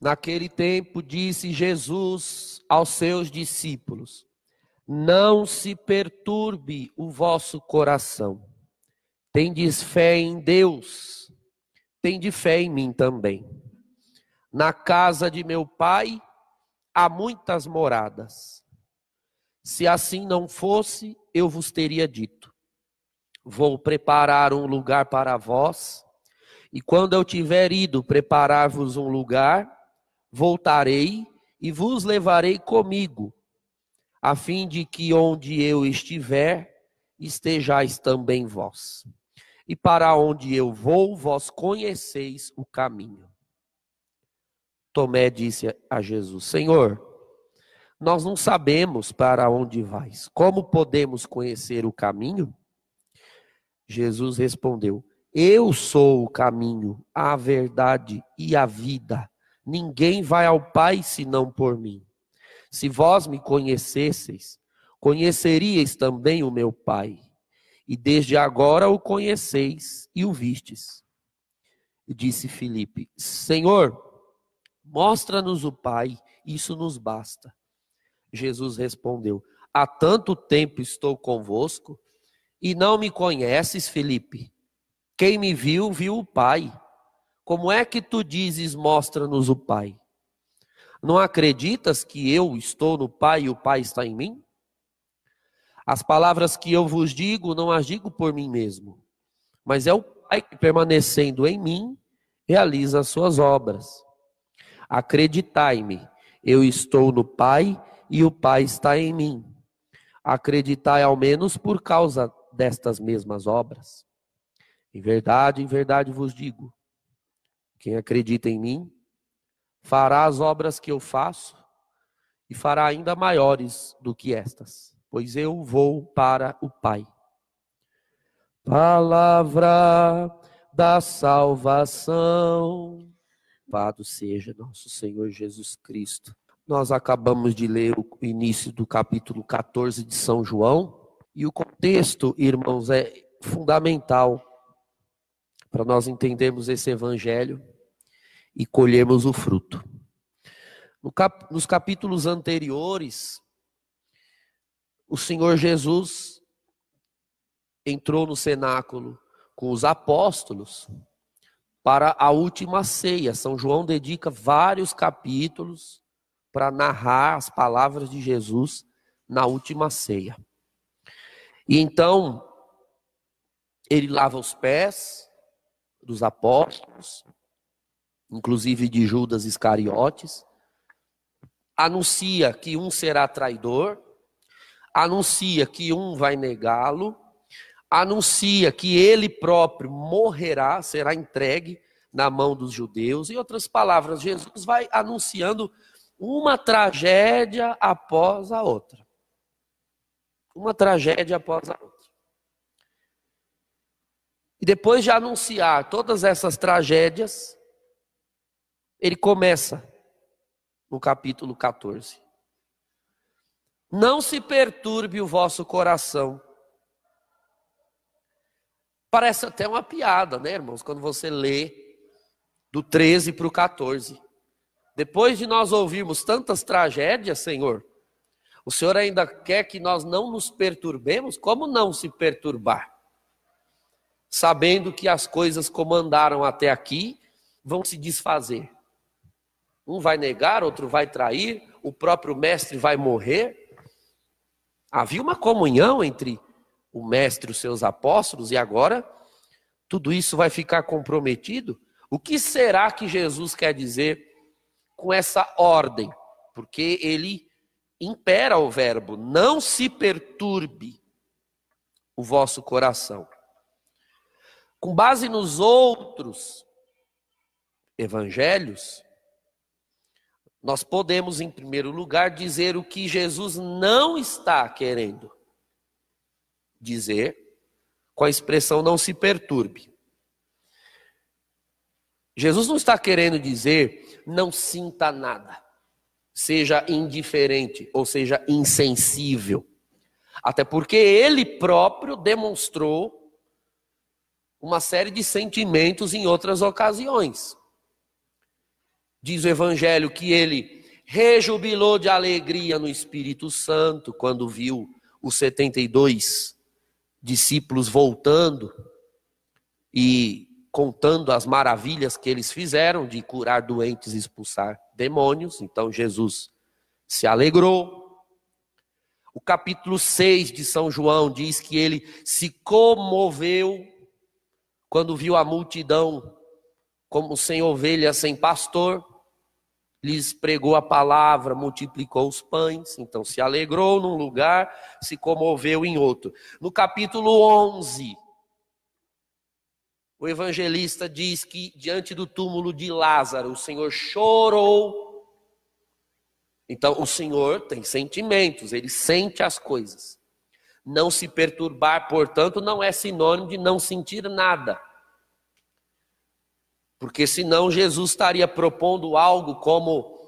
Naquele tempo disse Jesus aos seus discípulos: Não se perturbe o vosso coração. Tendes fé em Deus, tende fé em mim também. Na casa de meu pai há muitas moradas. Se assim não fosse, eu vos teria dito: Vou preparar um lugar para vós, e quando eu tiver ido preparar-vos um lugar, voltarei e vos levarei comigo, a fim de que onde eu estiver, estejais também vós. E para onde eu vou, vós conheceis o caminho. Tomé disse a Jesus: Senhor, nós não sabemos para onde vais. Como podemos conhecer o caminho? Jesus respondeu: Eu sou o caminho, a verdade e a vida. Ninguém vai ao Pai senão por mim. Se vós me conhecesseis, conheceríeis também o meu Pai. E desde agora o conheceis e o vistes. E disse Filipe: Senhor, mostra-nos o Pai, isso nos basta. Jesus respondeu: Há tanto tempo estou convosco e não me conheces, Filipe. Quem me viu, viu o Pai. Como é que tu dizes, mostra-nos o Pai? Não acreditas que eu estou no Pai e o Pai está em mim? As palavras que eu vos digo, não as digo por mim mesmo, mas é o Pai que, permanecendo em mim, realiza as suas obras. Acreditai-me, eu estou no Pai e o Pai está em mim. Acreditai ao menos por causa destas mesmas obras. Em verdade, em verdade vos digo: quem acredita em mim, fará as obras que eu faço e fará ainda maiores do que estas, pois eu vou para o Pai. Palavra da salvação. Louvado seja nosso Senhor Jesus Cristo. Nós acabamos de ler o início do capítulo 14 de São João, e o contexto, irmãos, é fundamental para nós entendermos esse evangelho e colhermos o fruto. No cap, nos capítulos anteriores, o Senhor Jesus entrou no cenáculo com os apóstolos para a última ceia. São João dedica vários capítulos para narrar as palavras de Jesus na última ceia. E então, ele lava os pés dos apóstolos, inclusive de Judas Iscariotes, anuncia que um será traidor, anuncia que um vai negá-lo, anuncia que ele próprio morrerá, será entregue na mão dos judeus. Em outras palavras, Jesus vai anunciando uma tragédia após a outra. Uma tragédia após a outra. E depois de anunciar todas essas tragédias, ele começa no capítulo 14. Não se perturbe o vosso coração. Parece até uma piada, né, irmãos, quando você lê do 13 para o 14. Depois de nós ouvirmos tantas tragédias, Senhor, o Senhor ainda quer que nós não nos perturbemos? Como não se perturbar? Sabendo que as coisas como andaram até aqui vão se desfazer. Um vai negar, outro vai trair, o próprio mestre vai morrer. Havia uma comunhão entre o mestre e os seus apóstolos, e agora tudo isso vai ficar comprometido? O que será que Jesus quer dizer com essa ordem? Porque ele impera o verbo: não se perturbe o vosso coração. Com base nos outros evangelhos, nós podemos, em primeiro lugar, dizer o que Jesus não está querendo dizer com a expressão não se perturbe. Jesus não está querendo dizer não sinta nada, seja indiferente ou seja insensível. Até porque ele próprio demonstrou uma série de sentimentos em outras ocasiões. Diz o Evangelho que ele rejubilou de alegria no Espírito Santo quando viu os 72 discípulos voltando e contando as maravilhas que eles fizeram de curar doentes e expulsar demônios. Então Jesus se alegrou. O capítulo 6 de São João diz que ele se comoveu quando viu a multidão como sem ovelhas sem pastor. Lhes pregou a palavra, multiplicou os pães, então se alegrou num lugar, se comoveu em outro. No capítulo 11, o evangelista diz que diante do túmulo de Lázaro, o Senhor chorou. Então, o Senhor tem sentimentos, ele sente as coisas. Não se perturbar, portanto, não é sinônimo de não sentir nada. Porque senão Jesus estaria propondo algo como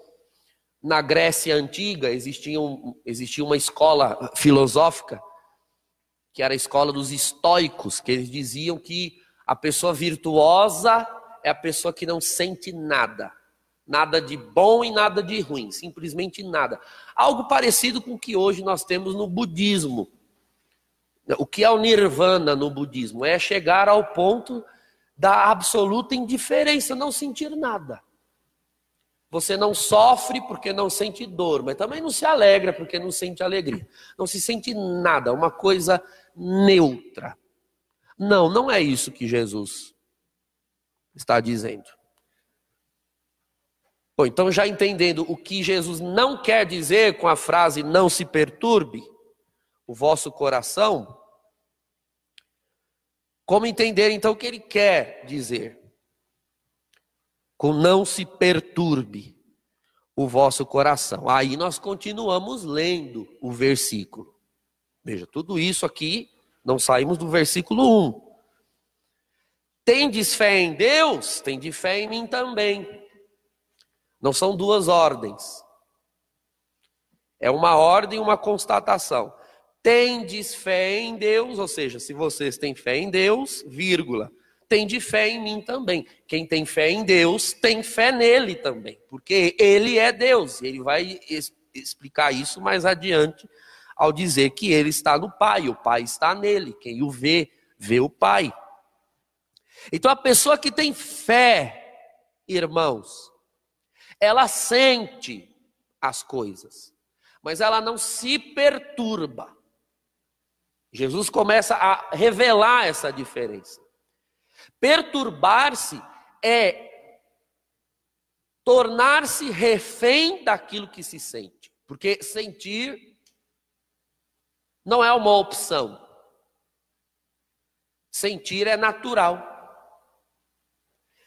na Grécia antiga existia, um, existia uma escola filosófica, que era a escola dos estoicos, que eles diziam que a pessoa virtuosa é a pessoa que não sente nada. Nada de bom e nada de ruim, simplesmente nada. Algo parecido com o que hoje nós temos no budismo. O que é o nirvana no budismo? É chegar ao ponto da absoluta indiferença, não sentir nada. Você não sofre porque não sente dor, mas também não se alegra porque não sente alegria. Não se sente nada, uma coisa neutra. Não, não é isso que Jesus está dizendo. Bom, então já entendendo o que Jesus não quer dizer com a frase não se perturbe o vosso coração, como entender então o que ele quer dizer? Com não se perturbe o vosso coração. Aí nós continuamos lendo o versículo. Veja, tudo isso aqui não saímos do versículo 1. Tendes fé em Deus? Tende fé em mim também. Não são duas ordens. É uma ordem e uma constatação. Tendes fé em Deus, ou seja, se vocês têm fé em Deus, vírgula, tende fé em mim também. Quem tem fé em Deus, tem fé nele também, porque ele é Deus. Ele vai explicar isso mais adiante ao dizer que ele está no Pai, o Pai está nele. Quem o vê, vê o Pai. Então a pessoa que tem fé, irmãos, ela sente as coisas, mas ela não se perturba. Jesus começa a revelar essa diferença. Perturbar-se é tornar-se refém daquilo que se sente, porque sentir não é uma opção. Sentir é natural.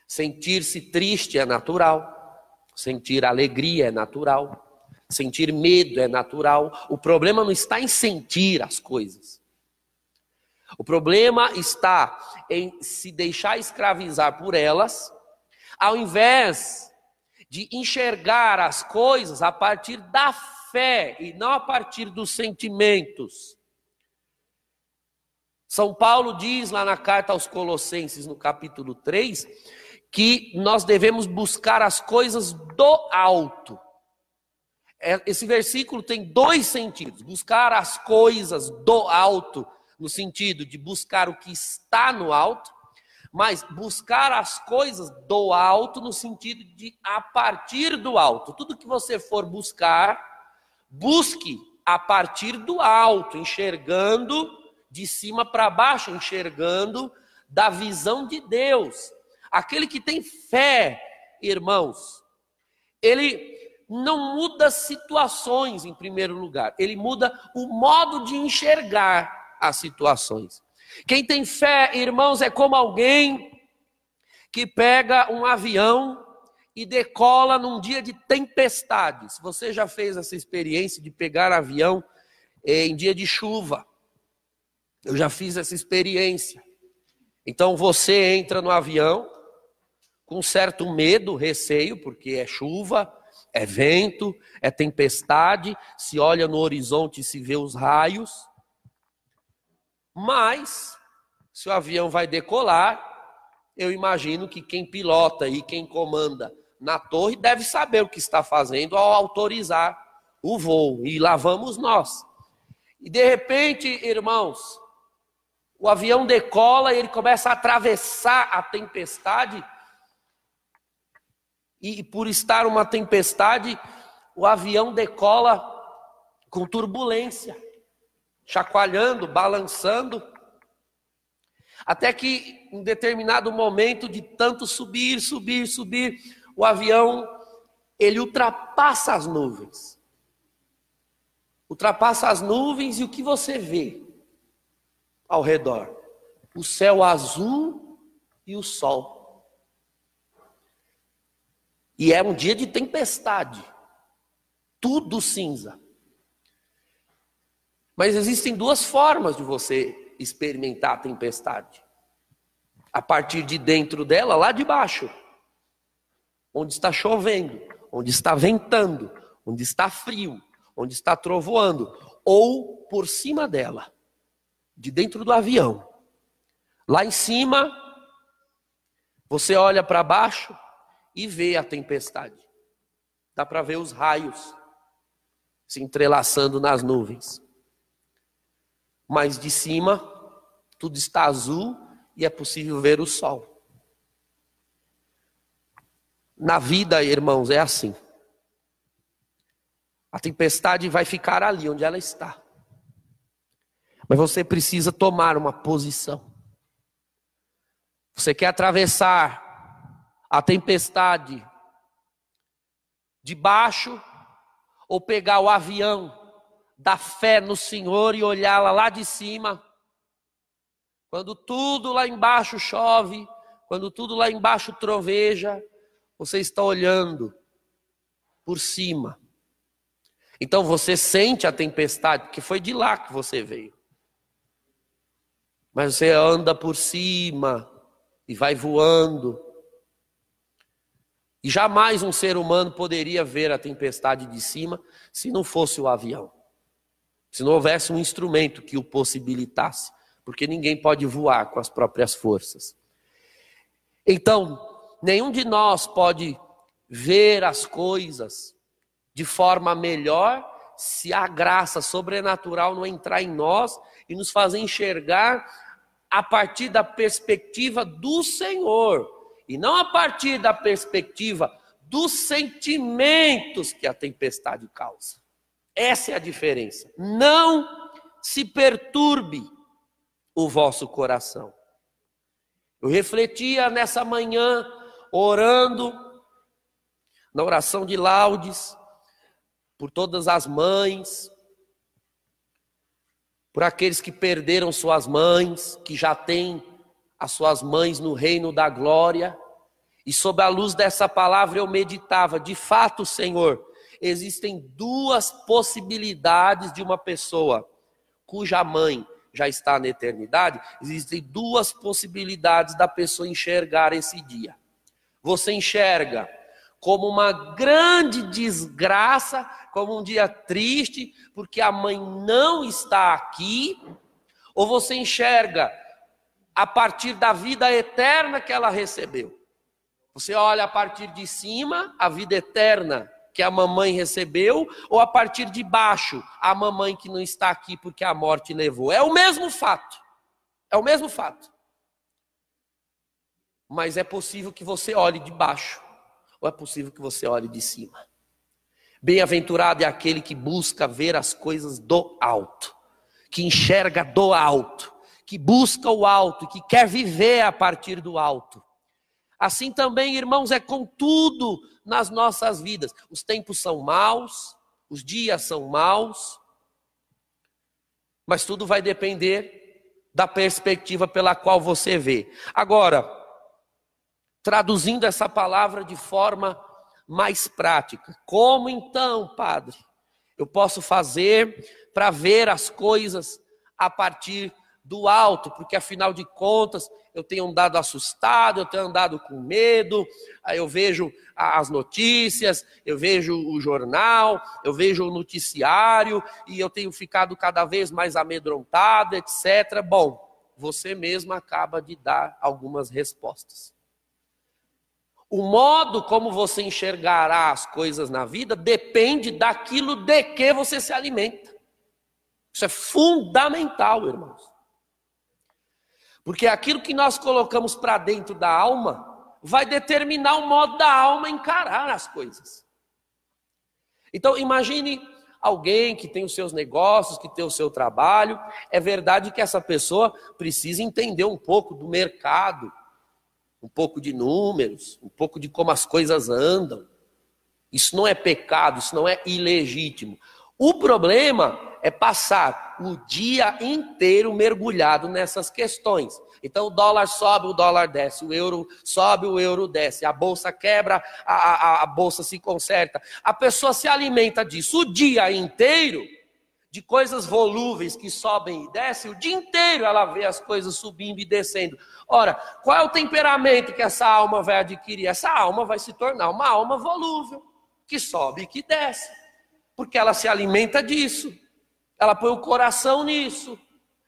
Sentir-se triste é natural. Sentir alegria é natural. Sentir medo é natural. O problema não está em sentir as coisas. O problema está em se deixar escravizar por elas, ao invés de enxergar as coisas a partir da fé e não a partir dos sentimentos. São Paulo diz lá na carta aos Colossenses, no capítulo 3, que nós devemos buscar as coisas do alto. É, esse versículo tem dois sentidos: buscar as coisas do alto, no sentido de buscar o que está no alto, mas buscar as coisas do alto, no sentido de a partir do alto. Tudo que você for buscar, Busque a partir do alto, enxergando de cima para baixo, enxergando da visão de Deus. Aquele que tem fé, irmãos, ele não muda situações em primeiro lugar, ele muda o modo de enxergar situações. Quem tem fé, irmãos, é como alguém que pega um avião e decola num dia de tempestade. Se você já fez essa experiência de pegar avião eh, em dia de chuva, eu já fiz essa experiência. Então você entra no avião com certo medo, receio, porque é chuva, é vento, é tempestade, se olha no horizonte e se vê os raios. Mas, se o avião vai decolar, eu imagino que quem pilota e quem comanda na torre deve saber o que está fazendo ao autorizar o voo. E lá vamos nós. E de repente, irmãos, o avião decola e ele começa a atravessar a tempestade. E por estar uma tempestade, o avião decola com turbulência, chacoalhando, balançando. Até que em determinado momento de tanto subir, subir, subir, o avião ele ultrapassa as nuvens. Ultrapassa as nuvens e o que você vê ao redor? O céu azul e o sol. E é um dia de tempestade. Tudo cinza. Mas existem duas formas de você experimentar a tempestade. A partir de dentro dela, lá de baixo, onde está chovendo, onde está ventando, onde está frio, onde está trovoando, ou por cima dela, de dentro do avião. Lá em cima, você olha para baixo e vê a tempestade. Dá para ver os raios se entrelaçando nas nuvens. Mas de cima, tudo está azul e é possível ver o sol. Na vida, irmãos, é assim. A tempestade vai ficar ali onde ela está. Mas você precisa tomar uma posição. Você quer atravessar a tempestade de baixo ou pegar o avião da fé no Senhor e olhá-la lá de cima. Quando tudo lá embaixo chove, quando tudo lá embaixo troveja, você está olhando por cima. Então você sente a tempestade, porque foi de lá que você veio. Mas você anda por cima e vai voando. E jamais um ser humano poderia ver a tempestade de cima se não fosse o avião se não houvesse um instrumento que o possibilitasse, porque ninguém pode voar com as próprias forças. Então, nenhum de nós pode ver as coisas de forma melhor se a graça sobrenatural não entrar em nós e nos fazer enxergar a partir da perspectiva do Senhor e não a partir da perspectiva dos sentimentos que a tempestade causa. Essa é a diferença. Não se perturbe o vosso coração. Eu refletia nessa manhã, orando, na oração de laudes, por todas as mães, por aqueles que perderam suas mães, que já têm as suas mães no reino da glória. E sob a luz dessa palavra eu meditava, de fato, Senhor, existem duas possibilidades de uma pessoa cuja mãe já está na eternidade, existem duas possibilidades da pessoa enxergar esse dia. Você enxerga como uma grande desgraça, como um dia triste, porque a mãe não está aqui, ou você enxerga a partir da vida eterna que ela recebeu. Você olha a partir de cima, a vida eterna que a mamãe recebeu, ou a partir de baixo, a mamãe que não está aqui porque a morte levou. É o mesmo fato. É o mesmo fato. Mas é possível que você olhe de baixo, ou é possível que você olhe de cima. Bem-aventurado é aquele que busca ver as coisas do alto, que enxerga do alto, que busca o alto, que quer viver a partir do alto. Assim também, irmãos, é com tudo nas nossas vidas. Os tempos são maus, os dias são maus, mas tudo vai depender da perspectiva pela qual você vê. Agora, traduzindo essa palavra de forma mais prática, como então, Padre, eu posso fazer para ver as coisas a partir do alto, porque afinal de contas eu tenho andado assustado, eu tenho andado com medo, eu vejo as notícias, eu vejo o jornal, eu vejo o noticiário e eu tenho ficado cada vez mais amedrontado, etc. Bom, você mesmo acaba de dar algumas respostas. O modo como você enxergará as coisas na vida depende daquilo de que você se alimenta. Isso é fundamental, irmãos. Porque aquilo que nós colocamos para dentro da alma vai determinar o modo da alma encarar as coisas. Então, imagine alguém que tem os seus negócios, que tem o seu trabalho. É verdade que essa pessoa precisa entender um pouco do mercado, um pouco de números, um pouco de como as coisas andam. Isso não é pecado, isso não é ilegítimo. O problema é passar o dia inteiro mergulhado nessas questões. Então o dólar sobe, o dólar desce, o euro sobe, o euro desce, a bolsa quebra, a, a, a bolsa se conserta. A pessoa se alimenta disso o dia inteiro, de coisas volúveis que sobem e descem, o dia inteiro ela vê as coisas subindo e descendo. Ora, qual é o temperamento que essa alma vai adquirir? Essa alma vai se tornar uma alma volúvel, que sobe e que desce, porque ela se alimenta disso, ela põe o coração nisso.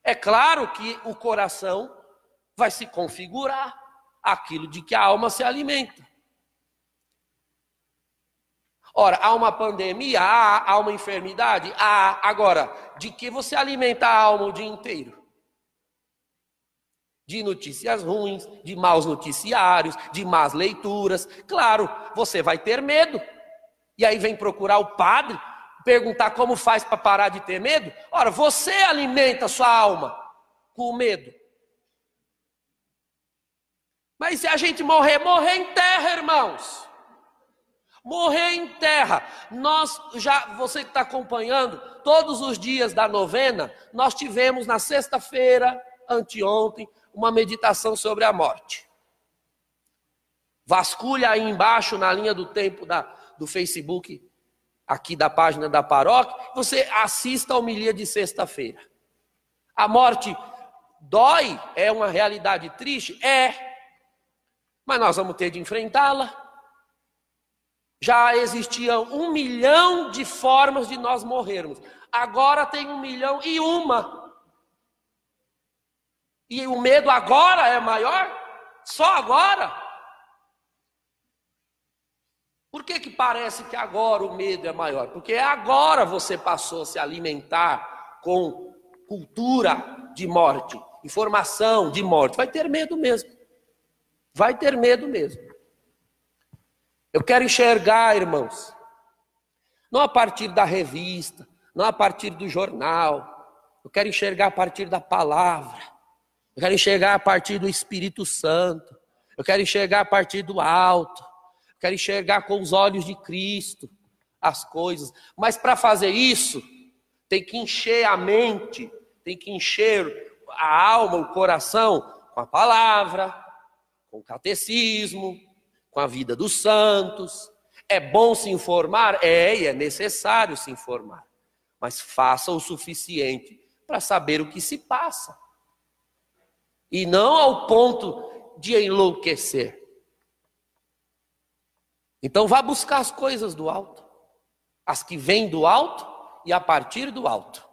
É claro que o coração vai se configurar aquilo de que a alma se alimenta. Ora, há uma pandemia, há, há uma enfermidade, há. Agora, de que você alimenta a alma o dia inteiro? De notícias ruins, de maus noticiários, de más leituras. Claro, você vai ter medo. E aí vem procurar o padre, perguntar como faz para parar de ter medo. Ora, você alimenta sua alma com o medo. Mas se a gente morrer, morrer em terra, irmãos. Morrer em terra. Nós já, você que está acompanhando, todos os dias da novena, nós tivemos na sexta-feira, anteontem, uma meditação sobre a morte. Vasculha aí embaixo na linha do tempo da, do Facebook, aqui da página da paróquia, você assista a homilia de sexta-feira. A morte dói? É uma realidade triste? É mas nós vamos ter de enfrentá-la. Já existiam um milhão de formas de nós morrermos. Agora tem um milhão e uma. E o medo agora é maior? Só agora? Por que, que parece que agora o medo é maior? Porque agora você passou a se alimentar com cultura de morte, informação de morte. Vai ter medo mesmo. Vai ter medo mesmo. Eu quero enxergar, irmãos, não a partir da revista, não a partir do jornal. Eu quero enxergar a partir da palavra. Eu quero enxergar a partir do Espírito Santo. Eu quero enxergar a partir do alto. Quero enxergar com os olhos de Cristo as coisas. Mas para fazer isso, tem que encher a mente, tem que encher a alma, o coração com a palavra, com o catecismo, com a vida dos santos. É bom se informar? É, e é necessário se informar. Mas faça o suficiente para saber o que se passa. E não ao ponto de enlouquecer. Então vá buscar as coisas do alto, as que vêm do alto e a partir do alto.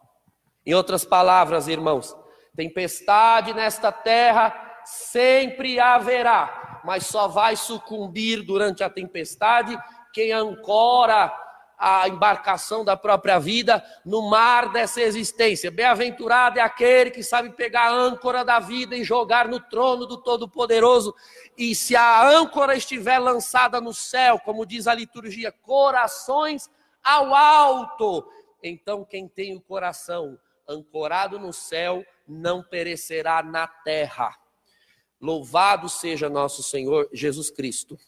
Em outras palavras, irmãos, tempestade nesta terra sempre haverá, mas só vai sucumbir durante a tempestade quem ancora a embarcação da própria vida no mar dessa existência. Bem-aventurado é aquele que sabe pegar a âncora da vida e jogar no trono do Todo-Poderoso. E se a âncora estiver lançada no céu, como diz a liturgia, corações ao alto, então quem tem o coração ancorado no céu não perecerá na terra. Louvado seja nosso Senhor Jesus Cristo.